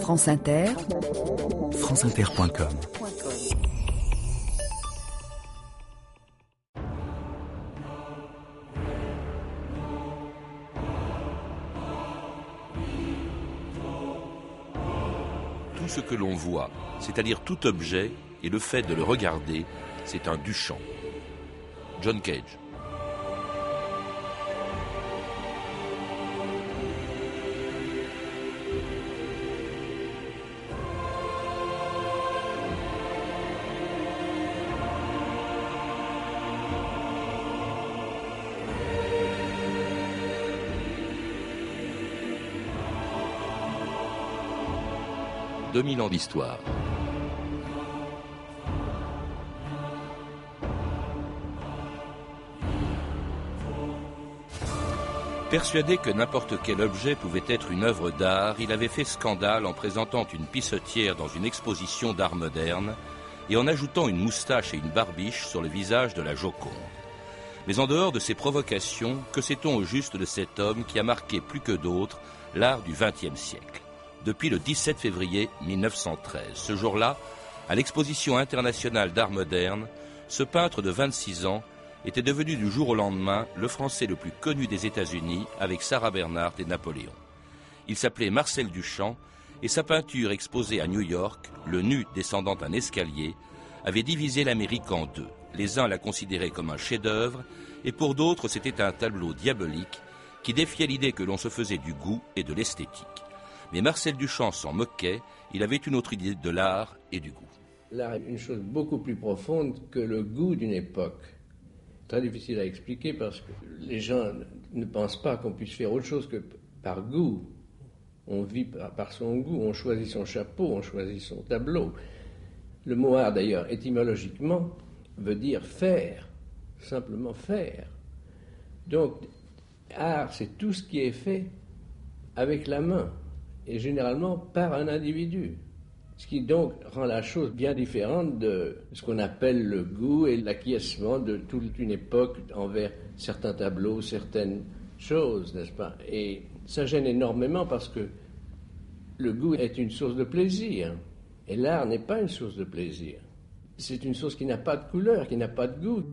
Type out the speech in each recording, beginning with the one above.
France Inter, franceinter.com Tout ce que l'on voit, c'est-à-dire tout objet, et le fait de le regarder, c'est un Duchamp. John Cage. « 2000 ans d'histoire. Persuadé que n'importe quel objet pouvait être une œuvre d'art, il avait fait scandale en présentant une pissotière dans une exposition d'art moderne et en ajoutant une moustache et une barbiche sur le visage de la Joconde. Mais en dehors de ces provocations, que sait-on au juste de cet homme qui a marqué plus que d'autres l'art du XXe siècle? Depuis le 17 février 1913, ce jour-là, à l'exposition internationale d'art moderne, ce peintre de 26 ans était devenu du jour au lendemain le Français le plus connu des États-Unis avec Sarah Bernhardt et Napoléon. Il s'appelait Marcel Duchamp et sa peinture exposée à New York, le nu descendant un escalier, avait divisé l'Amérique en deux. Les uns la considéraient comme un chef-d'œuvre et pour d'autres c'était un tableau diabolique qui défiait l'idée que l'on se faisait du goût et de l'esthétique. Mais Marcel Duchamp s'en moquait, il avait une autre idée de l'art et du goût. L'art est une chose beaucoup plus profonde que le goût d'une époque très difficile à expliquer parce que les gens ne pensent pas qu'on puisse faire autre chose que par goût. On vit par, son goût, on choisit son chapeau, on choisit son tableau. Le mot art, d'ailleurs, étymologiquement, veut dire faire, simplement faire. Donc, art, c'est tout ce qui est fait avec la main, et généralement par un individu. Ce qui donc rend la chose bien différente de ce qu'on appelle le goût et l'acquiescement de toute une époque envers certains tableaux, certaines choses, n'est-ce pas? Et ça gêne énormément parce que le goût est une source de plaisir et l'art n'est pas une source de plaisir. C'est une source qui n'a pas de couleur, qui n'a pas de goût.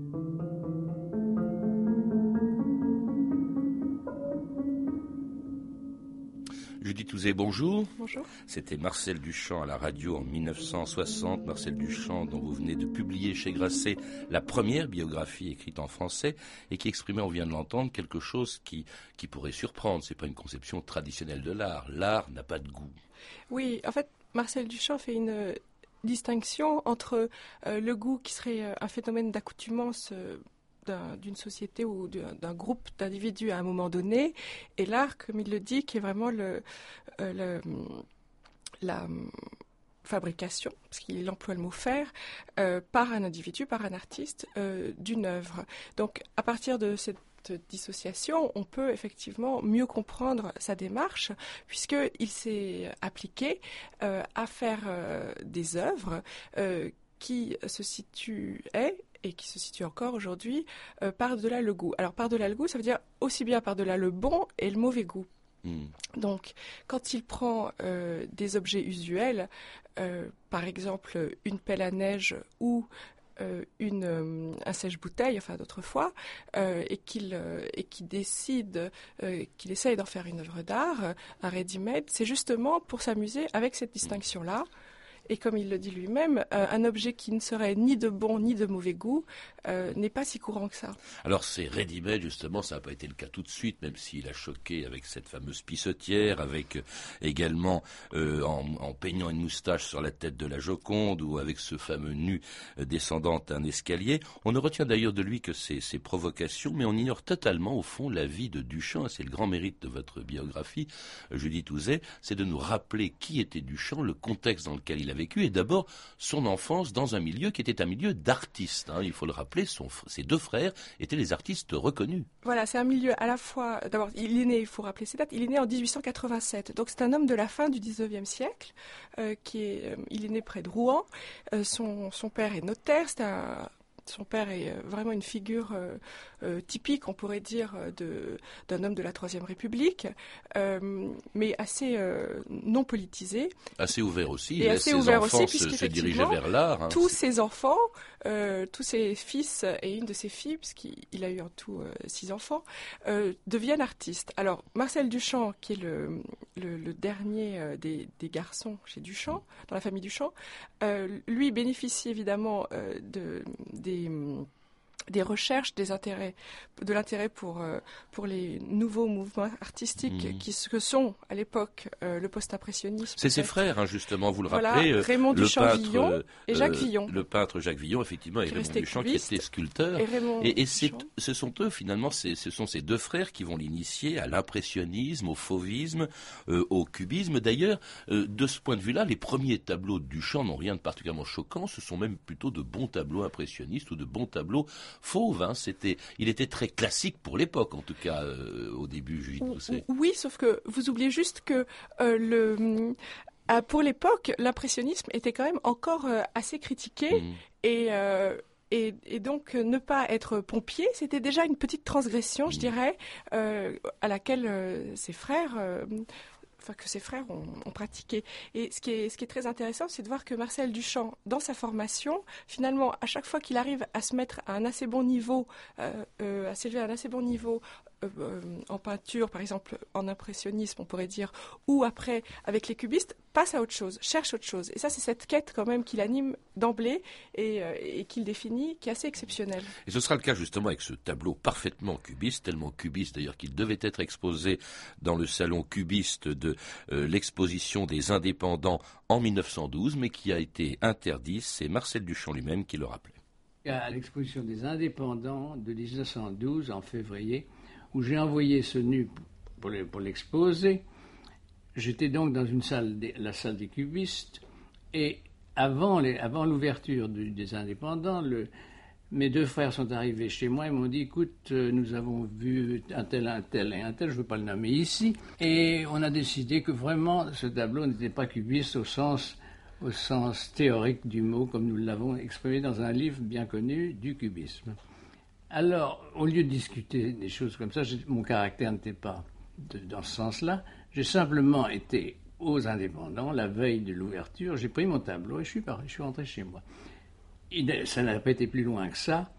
Judith Touzé, bonjour. Bonjour. C'était Marcel Duchamp à la radio en 1960. Marcel Duchamp, dont vous venez de publier chez Grasset la première biographie écrite en français et qui exprimait, on vient de l'entendre, quelque chose qui, qui pourrait surprendre. C'est pas une conception traditionnelle de l'art. L'art n'a pas de goût. Oui, en fait, Marcel Duchamp fait une distinction entre euh, le goût qui serait euh, un phénomène d'accoutumance euh, d'une société ou d'un groupe d'individus à un moment donné, et l'art, comme il le dit, qui est vraiment le la fabrication, parce qu'il emploie le mot faire, euh, par un individu, par un artiste, euh, d'une œuvre. Donc, à partir de cette dissociation, on peut effectivement mieux comprendre sa démarche, puisqu'il s'est appliqué euh, à faire des œuvres qui se situaient et qui se situe encore aujourd'hui euh, par-delà le goût. Alors par-delà le goût, ça veut dire aussi bien par-delà le bon et le mauvais goût. Hmm. Donc, quand il prend euh, des objets usuels, euh, par exemple une pelle à neige ou une, un sèche-bouteille, enfin d'autrefois, et qu'il qui décide, qu'il essaye d'en faire une œuvre d'art, un ready-made, c'est justement pour s'amuser avec cette distinction-là. Et comme il le dit lui-même, euh, un objet qui ne serait ni de bon ni de mauvais goût euh, n'est pas si courant que ça. Alors c'est ready-made, justement, ça n'a pas été le cas tout de suite, même s'il a choqué avec cette fameuse pissotière, avec euh, également en, peignant une moustache sur la tête de la Joconde ou avec ce fameux nu descendant d'un escalier. On ne retient d'ailleurs de lui que ses, ses, provocations, mais on ignore totalement au fond la vie de Duchamp. C'est le grand mérite de votre biographie, Judith Ouzet, c'est de nous rappeler qui était Duchamp, le contexte dans lequel il avait vécu et d'abord son enfance dans un milieu qui était un milieu d'artistes. Hein. Il faut le rappeler, ses deux frères étaient des artistes reconnus. Voilà, c'est un milieu à la fois. D'abord, il est né, il faut rappeler ses dates, il est né en 1887. Donc c'est un homme de la fin du 19e siècle. Euh, qui est, euh, il est né près de Rouen. Euh, son, son père est notaire, c'est un son père est vraiment une figure typique, on pourrait dire, d'un homme de la Troisième République, mais assez non politisé. Assez ouvert aussi. Et assez ouvert aussi, se, dirigeait vers l'art. Hein, tous ses enfants, tous ses fils et une de ses filles, puisqu'il a eu en tout six enfants, deviennent artistes. Alors, Marcel Duchamp, qui est le, le, dernier des, des, garçons chez Duchamp, dans la famille Duchamp, lui bénéficie évidemment de, des des recherches, des intérêts, de l'intérêt pour, euh, pour les nouveaux mouvements artistiques mmh. qui que sont à l'époque euh, le post-impressionnisme. C'est ses frères, hein, justement, vous le rappelez. Euh, Raymond Duchamp-Villon et Jacques Villon. Le peintre Jacques Villon, effectivement, et Raymond Duchamp qui était sculpteur. Et, et, ce sont eux, finalement, ce sont ces deux frères qui vont l'initier à l'impressionnisme, au fauvisme, au cubisme. D'ailleurs, de ce point de vue-là, les premiers tableaux de Duchamp n'ont rien de particulièrement choquant. Ce sont même plutôt de bons tableaux impressionnistes ou de bons tableaux fauve. Hein, c'était, il était très classique pour l'époque, en tout cas euh, au début, Judith Oui, sauf que vous oubliez juste que euh, le euh, pour l'époque, l'impressionnisme était quand même encore assez critiqué mmh. et, et, donc ne pas être pompier, c'était déjà une petite transgression, je mmh. dirais, à laquelle ses frères que ses frères ont, pratiqué. Et ce qui est, très intéressant, c'est de voir que Marcel Duchamp, dans sa formation, finalement, à chaque fois qu'il arrive à se mettre à un assez bon niveau, euh, euh, à s'élever à un assez bon niveau en peinture, par exemple en impressionnisme, on pourrait dire, ou après avec les cubistes, passe à autre chose, cherche autre chose. Et ça, c'est cette quête quand même qui l'anime d'emblée et, euh, et qu'il définit, qui est assez exceptionnelle. Et ce sera le cas justement avec ce tableau parfaitement cubiste, tellement cubiste d'ailleurs qu'il devait être exposé dans le salon cubiste de euh, l'exposition des indépendants en 1912, mais qui a été interdit. C'est Marcel Duchamp lui-même qui le rappelait. À l'exposition des indépendants de 1912, en février, où j'ai envoyé ce nu pour l'exposer. J'étais donc dans une salle, la salle des cubistes, et avant l'ouverture des indépendants, mes deux frères sont arrivés chez moi et m'ont dit écoute, euh, nous avons vu un tel, un tel et un tel, je ne veux pas le nommer ici, et on a décidé que vraiment ce tableau n'était pas cubiste au sens, au sens théorique du mot, comme nous l'avons exprimé dans un livre bien connu du cubisme. Alors, au lieu de discuter des choses comme ça, mon caractère n'était pas dans ce sens-là. J'ai simplement été aux indépendants la veille de l'ouverture. J'ai pris mon tableau et je suis je suis rentré chez moi. ça n'a pas été plus loin que ça,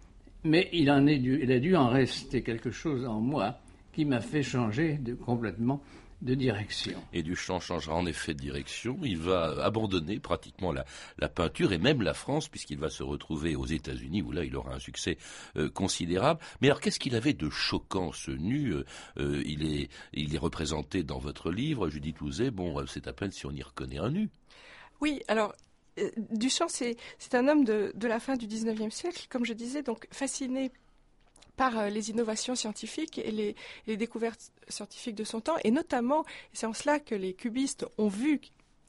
mais il, en est dû, il a dû en rester quelque chose en moi qui m'a fait changer de, complètement de direction. Et Duchamp changera en effet de direction. Il va abandonner pratiquement la, peinture et même la France, puisqu'il va se retrouver aux États-Unis, où là il aura un succès euh, considérable. Mais alors qu'est-ce qu'il avait de choquant ce nu euh, euh, il, est, il est représenté dans votre livre, Judith Louzet. Bon, c'est à peine si on y reconnaît un nu. Oui, alors Duchamp, c'est un homme de, de, la fin du 19e siècle, comme je disais, donc fasciné par euh, les innovations scientifiques et les, découvertes scientifiques de son temps, et notamment, c'est en cela que les cubistes ont vu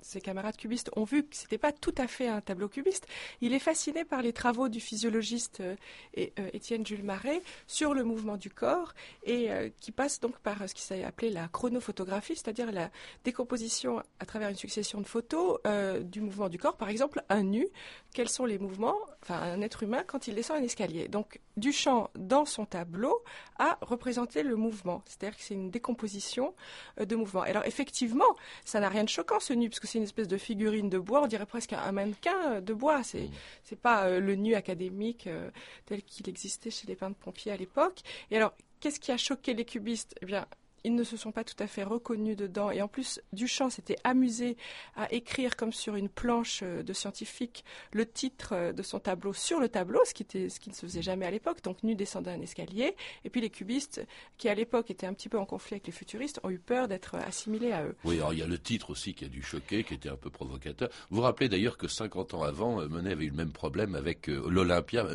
ses camarades cubistes ont vu que c'était pas tout à fait un tableau cubiste. Il est fasciné par les travaux du physiologiste euh, euh, Étienne Jules Marais sur le mouvement du corps et qui passe donc par ce qui s'est appelé la chronophotographie, c'est-à-dire la décomposition à travers une succession de photos du mouvement du corps. Par exemple, un nu, quels sont les mouvements, enfin un être humain quand il descend un escalier? Donc Duchamp, dans son tableau, a représenté le mouvement, c'est-à-dire que c'est une décomposition de mouvement. Alors effectivement, ça n'a rien de choquant ce nu, parce que c'est une espèce de figurine de bois, on dirait presque un mannequin de bois. C'est n'est mm. pas euh, le nu académique euh, tel qu'il existait chez les peintres pompiers à l'époque. Et alors, qu'est-ce qui a choqué les cubistes? Eh bien, ils ne se sont pas tout à fait reconnus dedans. Et en plus, Duchamp s'était amusé à écrire comme sur une planche euh, de scientifique le titre euh, de son tableau sur le tableau, ce qui, était, ce qui ne se faisait jamais à l'époque. Donc, nu descendant un escalier. Et puis les cubistes, qui à l'époque étaient un petit peu en conflit avec les futuristes, ont eu peur d'être assimilés à eux. Oui, alors il y a le titre aussi qui a dû choquer, qui était un peu provocateur. Vous vous rappelez d'ailleurs que 50 ans avant, euh, Monet avait eu le même problème avec l'Olympia,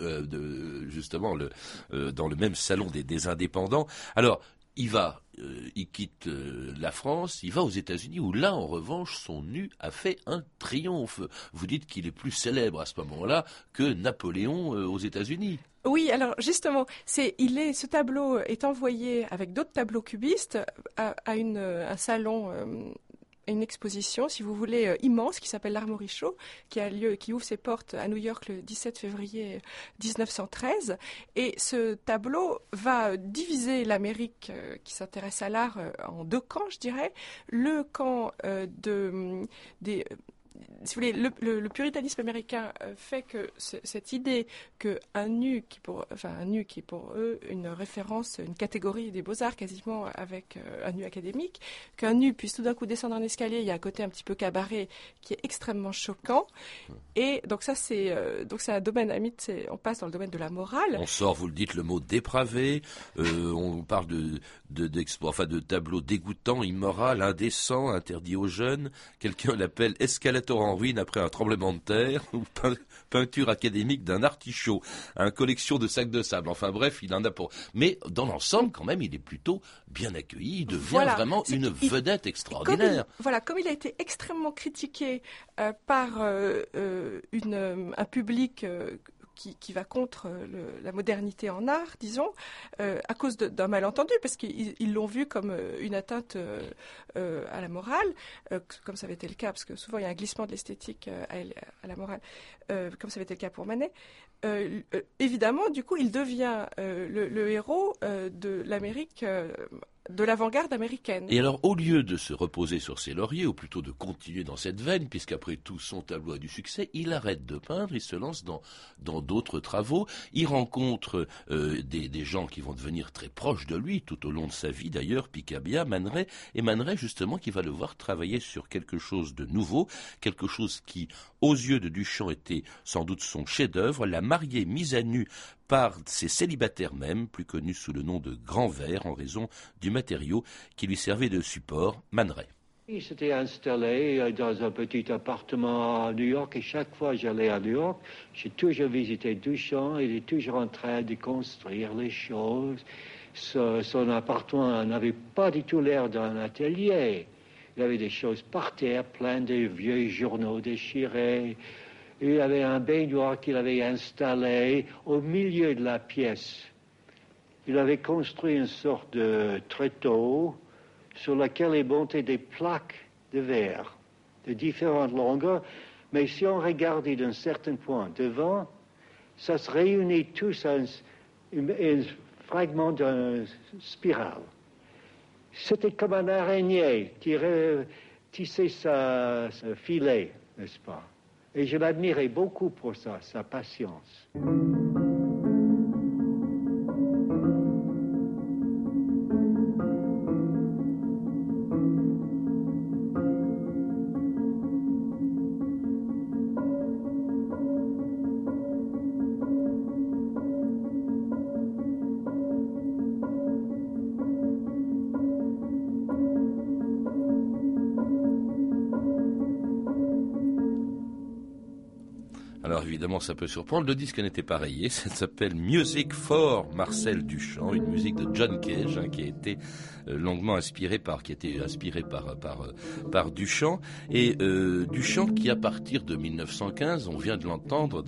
justement, le, dans le même salon des, des indépendants. Alors, il va, euh, il quitte euh, la France, il va aux États-Unis, où là, en revanche, son nu a fait un triomphe. Vous dites qu'il est plus célèbre à ce moment-là que Napoléon euh, aux États-Unis. Oui, alors justement, c'est, il est, ce tableau est envoyé avec d'autres tableaux cubistes à, une, un salon une exposition, si vous voulez, immense qui s'appelle l'Armory Show, qui a lieu, qui ouvre ses portes à New York le 17 février 1913. Et ce tableau va diviser l'Amérique qui s'intéresse à l'art en deux camps, je dirais. Le camp de, des si vous voulez, le, puritanisme américain euh, fait que cette idée qu'un nu, qui pour, enfin un nu qui est pour eux une référence, une catégorie des beaux-arts quasiment avec euh, un nu académique, qu'un nu puisse tout d'un coup descendre un escalier, il y a un côté un petit peu cabaret qui est extrêmement choquant. Et donc ça c'est euh, donc c'est un domaine, à on passe dans le domaine de la morale. On sort, vous le dites, le mot dépravé. on parle de de, enfin, de tableaux dégoûtants, immoral, indécent, interdit aux jeunes. Quelqu'un l'appelle escalator en ruine après un tremblement de terre ou peinture académique d'un artichaut, un collection de sacs de sable. Enfin bref, il en a pour. Mais dans l'ensemble, quand même, il est plutôt bien accueilli. Il devient vraiment une vedette extraordinaire. voilà, comme il a été extrêmement critiqué euh, par euh, euh, une, un public qui, va contre euh, la modernité en art, disons, euh, à cause d'un malentendu, parce qu'ils l'ont vu comme euh, une atteinte à la morale, comme ça avait été le cas, parce que souvent il y a un glissement de l'esthétique à, la morale, comme ça avait été le cas pour Manet. évidemment, du coup, il devient le, héros de l'Amérique de l'avant-garde américaine. Et alors, au lieu de se reposer sur ses lauriers, ou plutôt de continuer dans cette veine, puisqu'après tout son tableau a du succès, il arrête de peindre, il se lance dans d'autres travaux, il rencontre euh, des, des, gens qui vont devenir très proches de lui tout au long de sa vie d'ailleurs, Picabia, Man et Man justement qui va le voir travailler sur quelque chose de nouveau, quelque chose qui, aux yeux de Duchamp, était sans doute son chef-d'œuvre, la mariée mise à nu par ses célibataires même, plus connus sous le nom de Grand Vert en raison du matériau qui lui servait de support, Man Il s'était installé euh, dans un petit appartement à New York et chaque fois que j'allais à New York, j'ai toujours visité Duchamp. Il est toujours en train de construire les choses. Son, appartement n'avait pas du tout l'air d'un atelier. Il avait des choses par terre, plein de vieux journaux déchirés, il avait un baignoire qu'il avait installé au milieu de la pièce. Il avait construit une sorte de tréteau sur lequel il montait des plaques de verre de différentes longueurs, mais si on regardait d'un certain point devant, ça se réunit tous en un, fragment d'une spirale. C'était comme un araignée qui tissait sa filet, n'est-ce pas? Et je l'admirais beaucoup pour ça, sa patience. Évidemment, ça peut surprendre. Le disque n'était pas rayé. Ça s'appelle Music for Marcel Duchamp, une musique de John Cage hein, qui a été euh, longuement inspirée par, qui a été inspirée par par euh, par Duchamp et euh, Duchamp qui à partir de 1915, on vient de l'entendre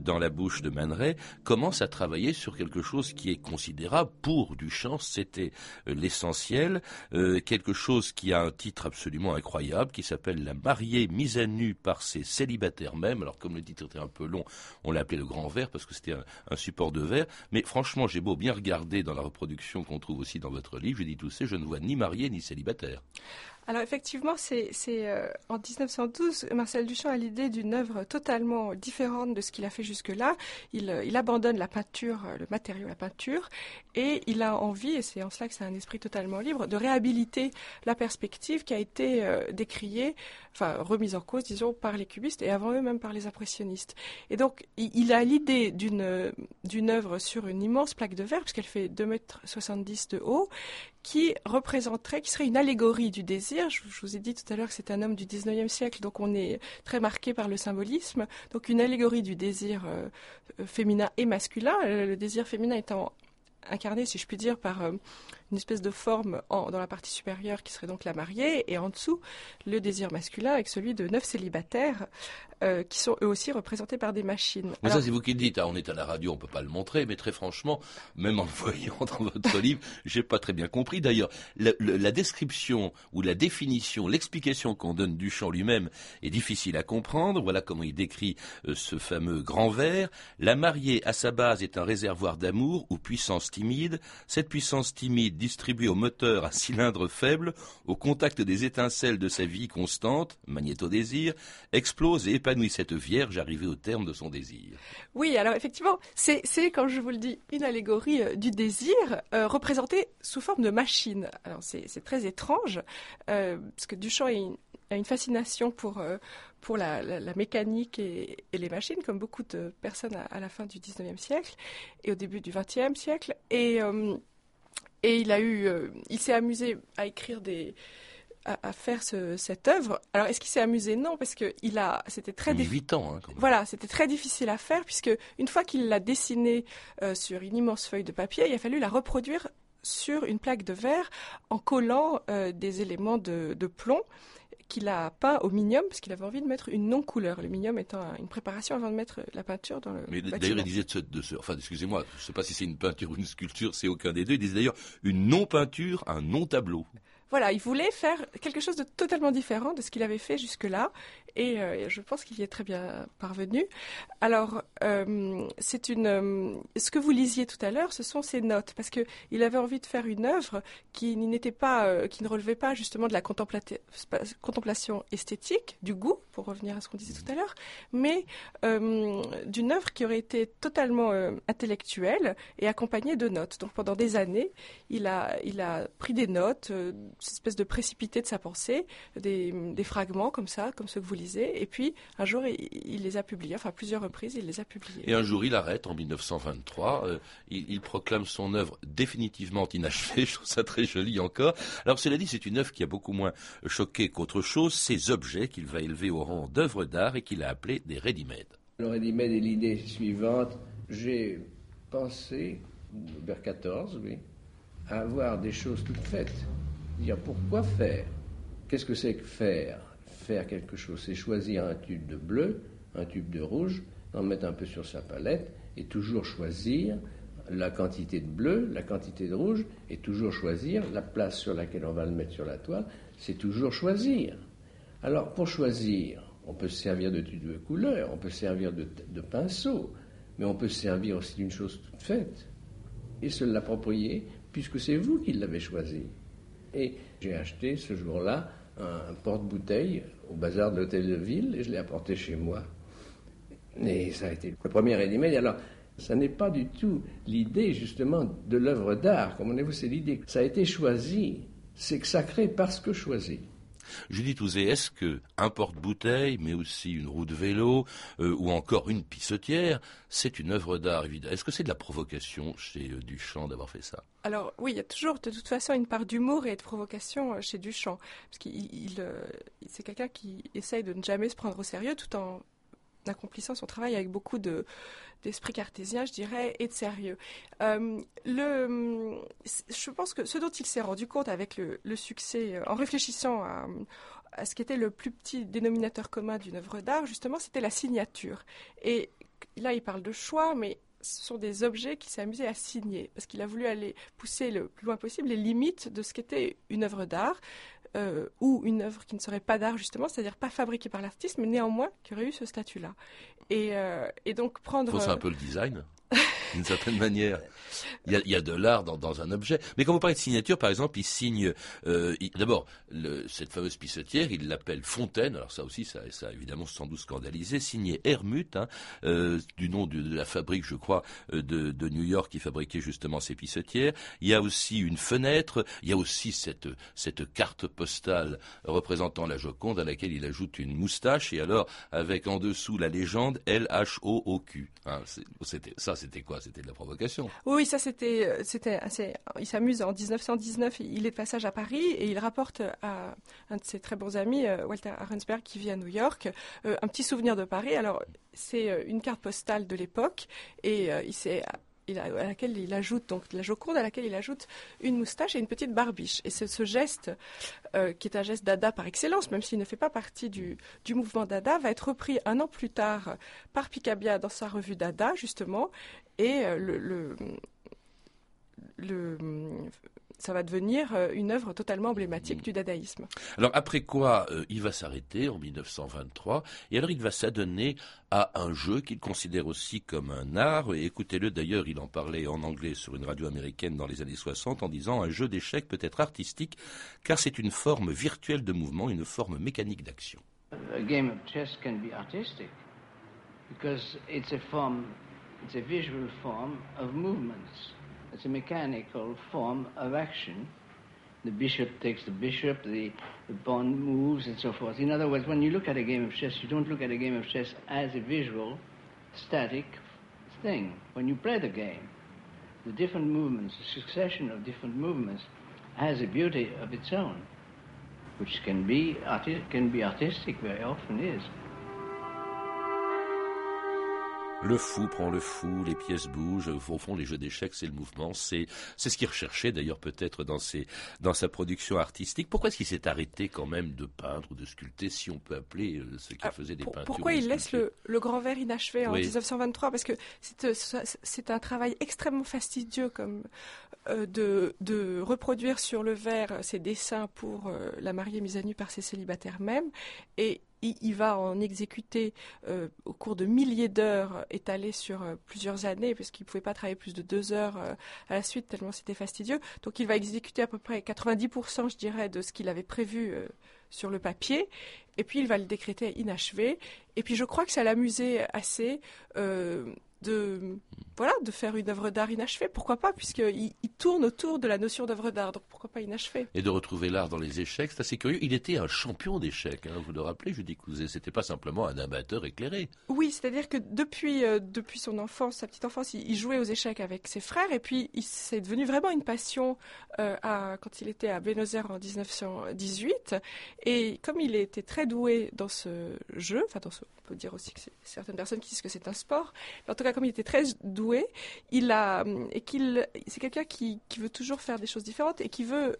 dans la bouche de Man commence à travailler sur quelque chose qui est considérable pour Duchamp. C'était l'essentiel, quelque chose qui a un titre absolument incroyable qui s'appelle La mariée mise à nu par ses célibataires même. Alors comme le titre un peu long. On l'a appelé le grand verre parce que c'était un, support de verre. Mais franchement, j'ai beau bien regarder dans la reproduction qu'on trouve aussi dans votre livre, je dis tout ça, je ne vois ni marié ni célibataire. Alors effectivement, c'est euh, en 1912, Marcel Duchamp a l'idée d'une œuvre totalement différente de ce qu'il a fait jusque-là. Il, euh, abandonne la peinture, euh, le matériau, la peinture, et il a envie, et c'est en cela que c'est un esprit totalement libre, de réhabiliter la perspective qui a été décriée, enfin remise en cause, disons, par les cubistes et avant eux même par les impressionnistes. Et donc, il, a l'idée d'une d'une œuvre sur une immense plaque de verre, puisqu'elle fait 2 mètres 70 de haut, qui représenterait, qui serait une allégorie du désir. Je, vous ai dit tout à l'heure que c'est un homme du 19e siècle, donc on est très marqué par le symbolisme. Donc une allégorie du désir euh, féminin et masculin, le, désir féminin étant incarné, si je puis dire, par euh, une espèce de forme dans la partie supérieure qui serait donc la mariée, et en dessous, le désir masculin avec celui de neuf célibataires euh, qui sont eux aussi représentés par des machines. Mais ça, c'est vous qui le dites. Ah, on est à la radio, on peut pas le montrer, mais très franchement, même en le voyant dans votre livre, j'ai pas très bien compris. D'ailleurs, la, description ou la définition, l'explication qu'on donne du chant lui-même est difficile à comprendre. Voilà comment il décrit euh, ce fameux grand verre. La mariée, à sa base, est un réservoir d'amour ou puissance timide. Cette puissance timide, distribuée au moteur à cylindre faible, au contact des étincelles de sa vie constante, magnétodésir, explose et épanouit cette vierge arrivée au terme de son désir. Oui, alors effectivement, c'est, comme je vous le dis, une allégorie euh, du désir euh, représentée sous forme de machine. Alors c'est, très étrange, euh, parce que Duchamp a une, fascination pour, pour la, mécanique et, les machines, comme beaucoup de personnes à, la fin du 19e siècle et au début du 20e siècle. Et, et il, a eu, il s'est amusé à écrire des à, faire cette œuvre. Alors, est-ce qu'il s'est amusé? Non, parce que il a, c'était très difficile. Hein, voilà, c'était très difficile à faire puisque une fois qu'il l'a dessinée euh, sur une immense feuille de papier, il a fallu la reproduire sur une plaque de verre en collant euh, des éléments de, plomb qu'il a peint au minium parce qu'il avait envie de mettre une non-couleur. Le minium étant une préparation avant de mettre la peinture dans le. Mais d'ailleurs, il disait de ce, enfin, excusez-moi, je ne sais pas si c'est une peinture ou une sculpture, c'est aucun des deux. Il disait d'ailleurs une non-peinture, un non-tableau. Voilà, il voulait faire quelque chose de totalement différent de ce qu'il avait fait jusque-là, et euh, je pense qu'il y est très bien parvenu. Alors, euh, c'est une. Euh, ce que vous lisiez tout à l'heure, ce sont ses notes, parce que il avait envie de faire une œuvre qui n'était pas, qui ne relevait pas justement de la contemplation esthétique, du goût, pour revenir à ce qu'on disait tout à l'heure, mais d'une œuvre qui aurait été totalement intellectuelle et accompagnée de notes. Donc, pendant des années, il a, il a pris des notes, une espèce de précipité de sa pensée, des, des fragments comme ça, comme ceux que vous et puis un jour il, les a publiés, enfin plusieurs reprises il les a publiés. Et un jour il arrête en 1923, euh, il, proclame son œuvre définitivement inachevée, je trouve ça très joli encore. Alors cela dit, c'est une œuvre qui a beaucoup moins choqué qu'autre chose, ces objets qu'il va élever au rang d'œuvres d'art et qu'il a appelés des ready-made. Le ready-made est l'idée suivante, j'ai pensé, vers 14, oui, à avoir des choses toutes faites. Dire pourquoi faire? Qu'est-ce que c'est que faire? Faire quelque chose, c'est choisir un tube de bleu, un tube de rouge, en mettre un peu sur sa palette et toujours choisir la quantité de bleu, la quantité de rouge et toujours choisir la place sur laquelle on va le mettre sur la toile, c'est toujours choisir. Alors pour choisir, on peut se servir de tube de couleur, on peut se servir de, de pinceau, mais on peut se servir aussi d'une chose toute faite et se l'approprier puisque c'est vous qui l'avez choisi. Et j'ai acheté ce jour-là un porte-bouteille au bazar de l'hôtel de ville et je l'ai apporté chez moi. Et ça a été le premier ready Alors, ça n'est pas du tout l'idée justement de l'œuvre d'art. Comme on vous c'est l'idée. Ça a été choisi. C'est sacré parce que choisi. Judith Ouzé, est-ce que un porte-bouteille, mais aussi une roue de vélo, euh, ou encore une pissotière, c'est une œuvre d'art évidemment? Est-ce que c'est de la provocation chez euh, Duchamp d'avoir fait ça? Alors oui, il y a toujours de toute façon une part d'humour et de provocation euh, chez Duchamp, parce qu'il c'est quelqu'un qui essaye de ne jamais se prendre au sérieux tout en accomplissant son travail avec beaucoup de d'esprit cartésien, je dirais, et de sérieux. Euh, je pense que ce dont il s'est rendu compte avec le, succès, euh, en réfléchissant à, à ce qui était le plus petit dénominateur commun d'une œuvre d'art, justement, c'était la signature. Et là, il parle de choix, mais ce sont des objets qu'il s'est amusé à signer, parce qu'il a voulu aller pousser le plus loin possible les limites de ce qu'était une œuvre d'art, euh, ou une œuvre qui ne serait pas d'art justement, c'est-à-dire pas fabriquée par l'artiste, mais néanmoins qui aurait eu ce statut-là. Et, euh, et, donc prendre. C'est un peu le design. d'une certaine manière. Il y a, il y a de l'art dans, dans, un objet. Mais quand vous parlez de signature, par exemple, il signe. Euh, D'abord, cette fameuse pissotière, il l'appelle Fontaine. Alors ça aussi, ça, ça a évidemment sans doute scandalisé. Signé Hermut, hein, euh, du nom de, de, la fabrique, je crois, euh, de, de, New York, qui fabriquait justement ces pissotières. Il y a aussi une fenêtre. Il y a aussi cette, cette carte postale représentant la Joconde, à laquelle il ajoute une moustache. Et alors, avec en dessous la légende L H O O Q. Hein, ça, c'était quoi c'était de la provocation. Oui, ça c'était, euh, c'était assez. Il s'amuse en 1919. Il est de passage à Paris et il rapporte à un de ses très bons amis, euh, Walter Arensberg, qui vit à New York, euh, un petit souvenir de Paris. Alors c'est une carte postale de l'époque et il s'est à laquelle il ajoute, donc la Joconde à laquelle il ajoute une moustache et une petite barbiche. Et c'est ce geste, euh, qui est un geste dada par excellence, même s'il ne fait pas partie du, du mouvement dada, va être repris un an plus tard par Picabia dans sa revue Dada, justement, et euh, le, ça va devenir euh, une œuvre totalement emblématique du dadaïsme. Alors après quoi, euh, il va s'arrêter en 1923, et alors il va s'adonner à un jeu qu'il considère aussi comme un art. Et écoutez-le d'ailleurs, il en parlait en anglais sur une radio américaine dans les années 60 en disant un jeu d'échecs peut être artistique car c'est une forme virtuelle de mouvement, une forme mécanique d'action. A game of chess can be artistic because it's a form, it's a visual form of movements. It's a mechanical form of action. The bishop takes the bishop, the, the pawn moves, and so forth. In other words, when you look at a game of chess, you don't look at a game of chess as a visual, static thing. When you play the game, the different movements, the succession of different movements, has a beauty of its own, which can be, arti- can be artistic, very often is. Le fou prend le fou, les pièces bougent. Au fond, les jeux d'échecs, c'est le mouvement. C'est c'est ce qu'il recherchait d'ailleurs peut-être dans ses dans sa production artistique. Pourquoi est-ce qu'il s'est arrêté quand même de peindre ou de sculpter, si on peut appeler euh, ce qu'il Ah, faisait des pour- peintures Pourquoi il laisse le, le grand verre inachevé en Oui. 1923 Parce que c'est euh, c'est un travail extrêmement fastidieux comme euh, de, de reproduire sur le verre ses dessins pour euh, la mariée mise à nu par ses célibataires même. Et il, va en exécuter euh, au cours de milliers d'heures étalées sur euh, plusieurs années, parce qu'il ne pouvait pas travailler plus de deux heures euh, à la suite, tellement c'était fastidieux. Donc il va exécuter à peu près 90%, je dirais, de ce qu'il avait prévu euh, sur le papier. Et puis il va le décréter inachevé. Et puis je crois que ça l'amusait assez euh, de, voilà, de faire une œuvre d'art inachevée. Pourquoi pas, puisqu'il il tourne autour de la notion d'œuvre d'art. Donc pourquoi pas inachevée Et de retrouver l'art dans les échecs, c'est assez curieux. Il était un champion d'échecs, hein, vous le rappelez, Judy Couzet. C'était pas simplement un amateur éclairé. Oui, c'est-à-dire que depuis, euh, depuis son enfance, sa petite enfance, il, il jouait aux échecs avec ses frères et puis il- c'est devenu vraiment une passion euh, à, quand il était à Buenos Aires en 1918. Et comme il était très doué dans ce jeu, enfin dans ce, on peut dire aussi que certaines personnes qui disent que c'est un sport, mais en tout cas comme il était très doué, il a hum, et qu'il c'est quelqu'un qui, qui veut toujours faire des choses différentes et qui veut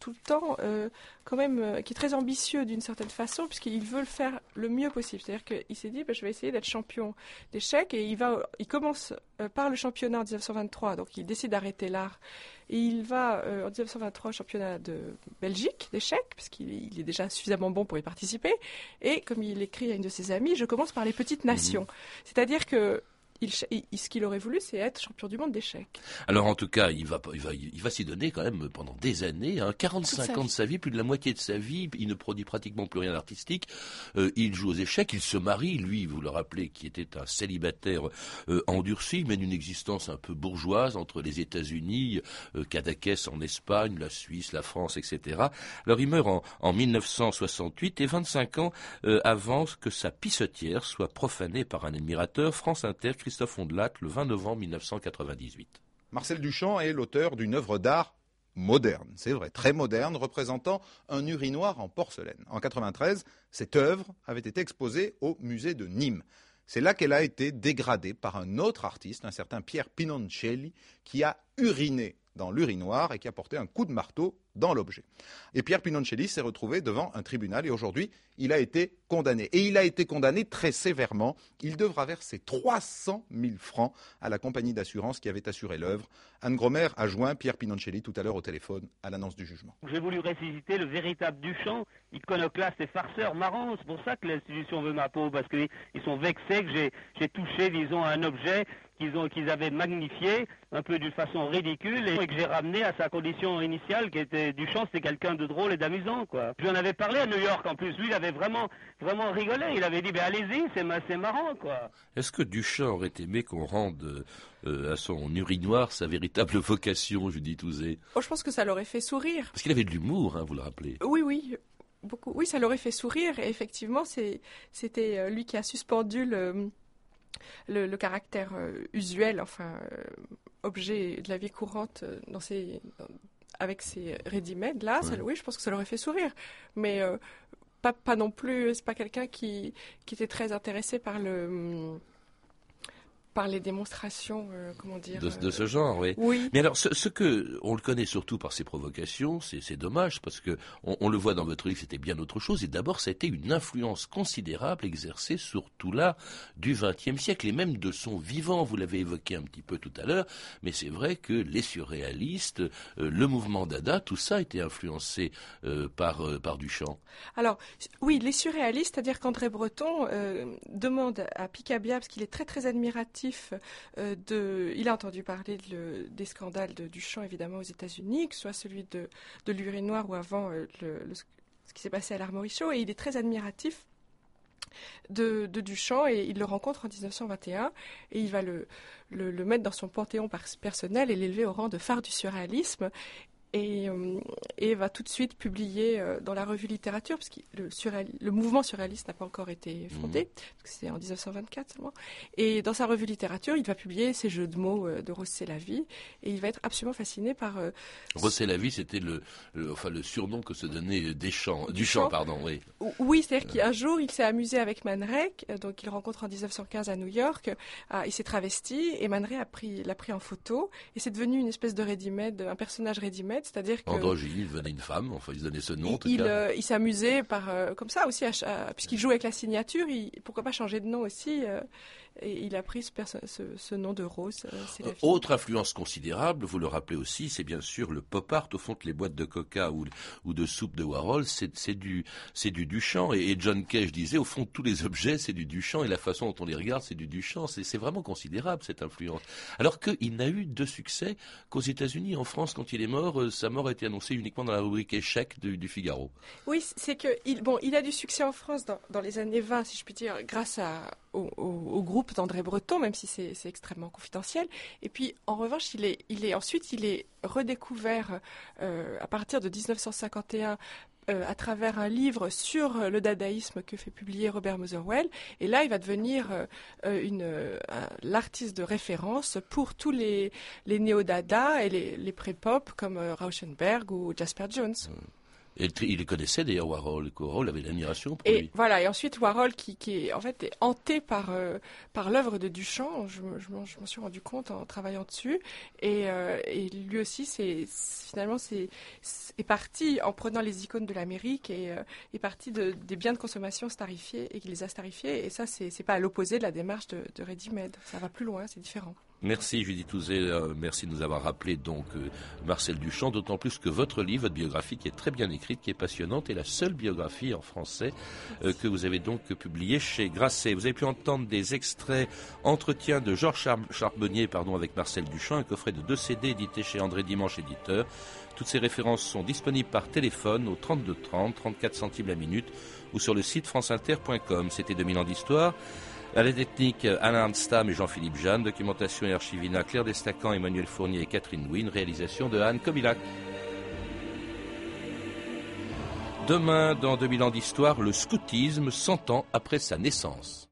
tout le temps, euh, quand même, euh, qui est très ambitieux d'une certaine façon, puisqu'il veut le faire le mieux possible. C'est-à-dire qu'il s'est dit, bah, je vais essayer d'être champion d'échecs, et il va, il commence euh, par le championnat en 1923, donc il décide d'arrêter l'art, et il va euh, en 1923 au championnat de Belgique d'échecs, puisqu'il il est déjà suffisamment bon pour y participer, et comme il écrit à une de ses amies, je commence par les petites nations. C'est-à-dire que il, il- ce qu'il aurait voulu, c'est être champion du monde d'échecs. Alors en tout cas, il va, il va, il va s'y donner quand même pendant des années, hein, 45 Toute sa ans de sa vie, plus de la moitié de sa vie. Il ne produit pratiquement plus rien d'artistique. Euh, il joue aux échecs, il se marie, lui, vous le rappelez, qui était un célibataire euh, endurci, mène une existence un peu bourgeoise entre les États-Unis, euh, Cadaqués en Espagne, la Suisse, la France, etc. Alors il meurt en, en 1968 et 25 ans euh, avant que sa pissetière soit profanée par un admirateur, France Inter, Christophe Ondelat, le 20 novembre 1998. Marcel Duchamp est l'auteur d'une œuvre d'art moderne, c'est vrai, très moderne, représentant un urinoir en porcelaine. En 93, cette œuvre avait été exposée au musée de Nîmes. C'est là qu'elle a été dégradée par un autre artiste, un certain Pierre Pinoncelli, qui a uriné dans l'urinoir et qui a porté un coup de marteau dans l'objet. Et Pierre Pinoncelli s'est retrouvé devant un tribunal et aujourd'hui, il a été condamné. Et il a été condamné très sévèrement. Il devra verser 300 000 francs à la compagnie d'assurance qui avait assuré l'œuvre. Anne Gromer a joint Pierre Pinoncelli tout à l'heure au téléphone à l'annonce du jugement. J'ai voulu ressusciter le véritable Duchamp, iconoclaste et farceur marrant. C'est pour ça que l'institution veut ma peau, parce qu'ils sont vexés que j'ai- touché, disons, un objet qu'ils ont- qu'ils avaient magnifié, un peu d'une façon ridicule, et que j'ai ramené à sa condition initiale, qui était Duchamp, c'était quelqu'un de drôle et d'amusant, quoi. Je lui en avais parlé à New York, en plus. Lui, il avait vraiment, vraiment rigolé. Il avait dit, ben allez-y, c'est ma- c'est marrant, quoi. Est-ce que Duchamp aurait aimé qu'on rende euh, à son urinoir sa véritable vocation, Judith Ouzé? Oh, je pense que ça l'aurait fait sourire. Parce qu'il avait de l'humour, hein, vous le rappelez. Oui, oui, beaucoup. Oui, ça l'aurait fait sourire. Et effectivement, c'est, c'était euh, lui qui a suspendu le, le, le caractère euh, usuel, enfin, euh, objet de la vie courante euh, dans dans- avec ses ready-made. Là, ça- oui, je pense que ça l'aurait fait sourire. Mais pas, pas non plus, c'est pas quelqu'un qui, qui était très intéressé par le. Par les démonstrations, euh, comment dire. De, de, ce genre, oui. Oui. Mais alors, ce, ce, que on le connaît surtout par ses provocations, c'est dommage parce que on, on, le voit dans votre livre, c'était bien autre chose. Et d'abord, ça a été une influence considérable exercée sur tout l'art du XXe siècle et même de son vivant. Vous l'avez évoqué un petit peu tout à l'heure, mais c'est vrai que les surréalistes, euh, le mouvement Dada, tout ça a été influencé euh, par par Duchamp. Alors, oui, les surréalistes, c'est-à-dire qu'André Breton demande à Picabia parce qu'il est très très admiratif euh, il a entendu parler de, des scandales de Duchamp évidemment aux États-Unis, que ce soit celui de, de l'urinoir ou avant euh, ce qui s'est passé à l'Armorichaud, et il est très admiratif de, Duchamp et il le rencontre en 1921 et il va le mettre dans son panthéon personnel et l'élever au rang de phare du surréalisme et, euh, et, va tout de suite publier euh, dans la revue littérature, parce que le, le mouvement surréaliste n'a pas encore été fondé, mmh. c'est en 1924 seulement. Et dans sa revue littérature, il va publier ses jeux de mots euh, de Rosset la vie, et il va être absolument fasciné par. Euh, Rosset la vie, c'était le, le, enfin, le surnom que se donnait Deschamps, Duchamp, pardon, oui. Oui, c'est-à-dire qu'un jour, il s'est amusé avec Man Ray, donc il rencontre en 1915 à New York, il s'est travesti, et Man Ray a pris, l'a pris en photo, et c'est devenu une espèce de ready-made, un personnage ready-made c'est-à-dire que androgyne, il venait une femme, enfin il donnait ce nom. En tout il. Euh, il s'amusait par euh, comme ça aussi, puisqu'il joue avec la signature, il, pourquoi pas changer de nom aussi euh, et il a pris ce, ce, ce nom de Rose. Euh, autre influence considérable, vous le rappelez aussi, c'est bien sûr le pop art. Au fond, les boîtes de coca ou, ou de soupe de Warhol, c'est du, Duchamp. Et, et, John Cage disait, au fond, tous les objets, c'est du Duchamp. Et la façon dont on les regarde, c'est du Duchamp. C'est vraiment considérable, cette influence. Alors qu'il n'a eu de succès qu'aux États-Unis. En France, quand il est mort, euh, sa mort a été annoncée uniquement dans la rubrique échec du, du Figaro. Oui, c'est que, il, bon, il a du succès en France dans, dans les années 20, si je puis dire, grâce à, au, groupe d'André Breton, même si c'est extrêmement confidentiel. Et puis, en revanche, il est, ensuite, il est redécouvert euh, à partir de 1951 euh, à travers un livre sur le dadaïsme que fait publier Robert Motherwell. Et là, il va devenir euh, l'artiste de référence pour tous les, les néo-dada et les, pré-pop comme Rauschenberg ou Jasper Jones. Mmh. Et il les connaissait d'ailleurs Warhol. Warhol avait l'admiration pour et lui. Voilà. Et ensuite Warhol, qui, qui est en fait est hanté par euh, par l'œuvre de Duchamp. Je, je m'en suis rendu compte en travaillant dessus. Et, euh, et lui aussi, c'est finalement c'est est parti en prenant les icônes de l'Amérique et euh, est parti de, des biens de consommation starifiés et qui les a starifiés. Et ça, c'est pas à l'opposé de la démarche de, de Ready Made. Ça va plus loin, c'est différent. Merci Judith Touzé, euh, merci de nous avoir rappelé donc euh, Marcel Duchamp, d'autant plus que votre livre, votre biographie qui est très bien écrite, qui est passionnante, est la seule biographie en français euh, que vous avez donc publiée chez Grasset. Vous avez pu entendre des extraits entretiens de Georges Char Charbonnier pardon, avec Marcel Duchamp, un coffret de deux CD édité chez André Dimanche éditeur. Toutes ces références sont disponibles par téléphone au 32 30, 34 centimes la minute ou sur le site franceinter.com. C'était 2000 ans d'histoire. À la technique, Alain Arnstam et Jean-Philippe Jeanne. Documentation et archivina, Claire Destacan, Emmanuel Fournier et Catherine Wynne. Réalisation de Anne Kobilac. Demain, dans 2000 ans d'histoire, le scoutisme 100 ans après sa naissance.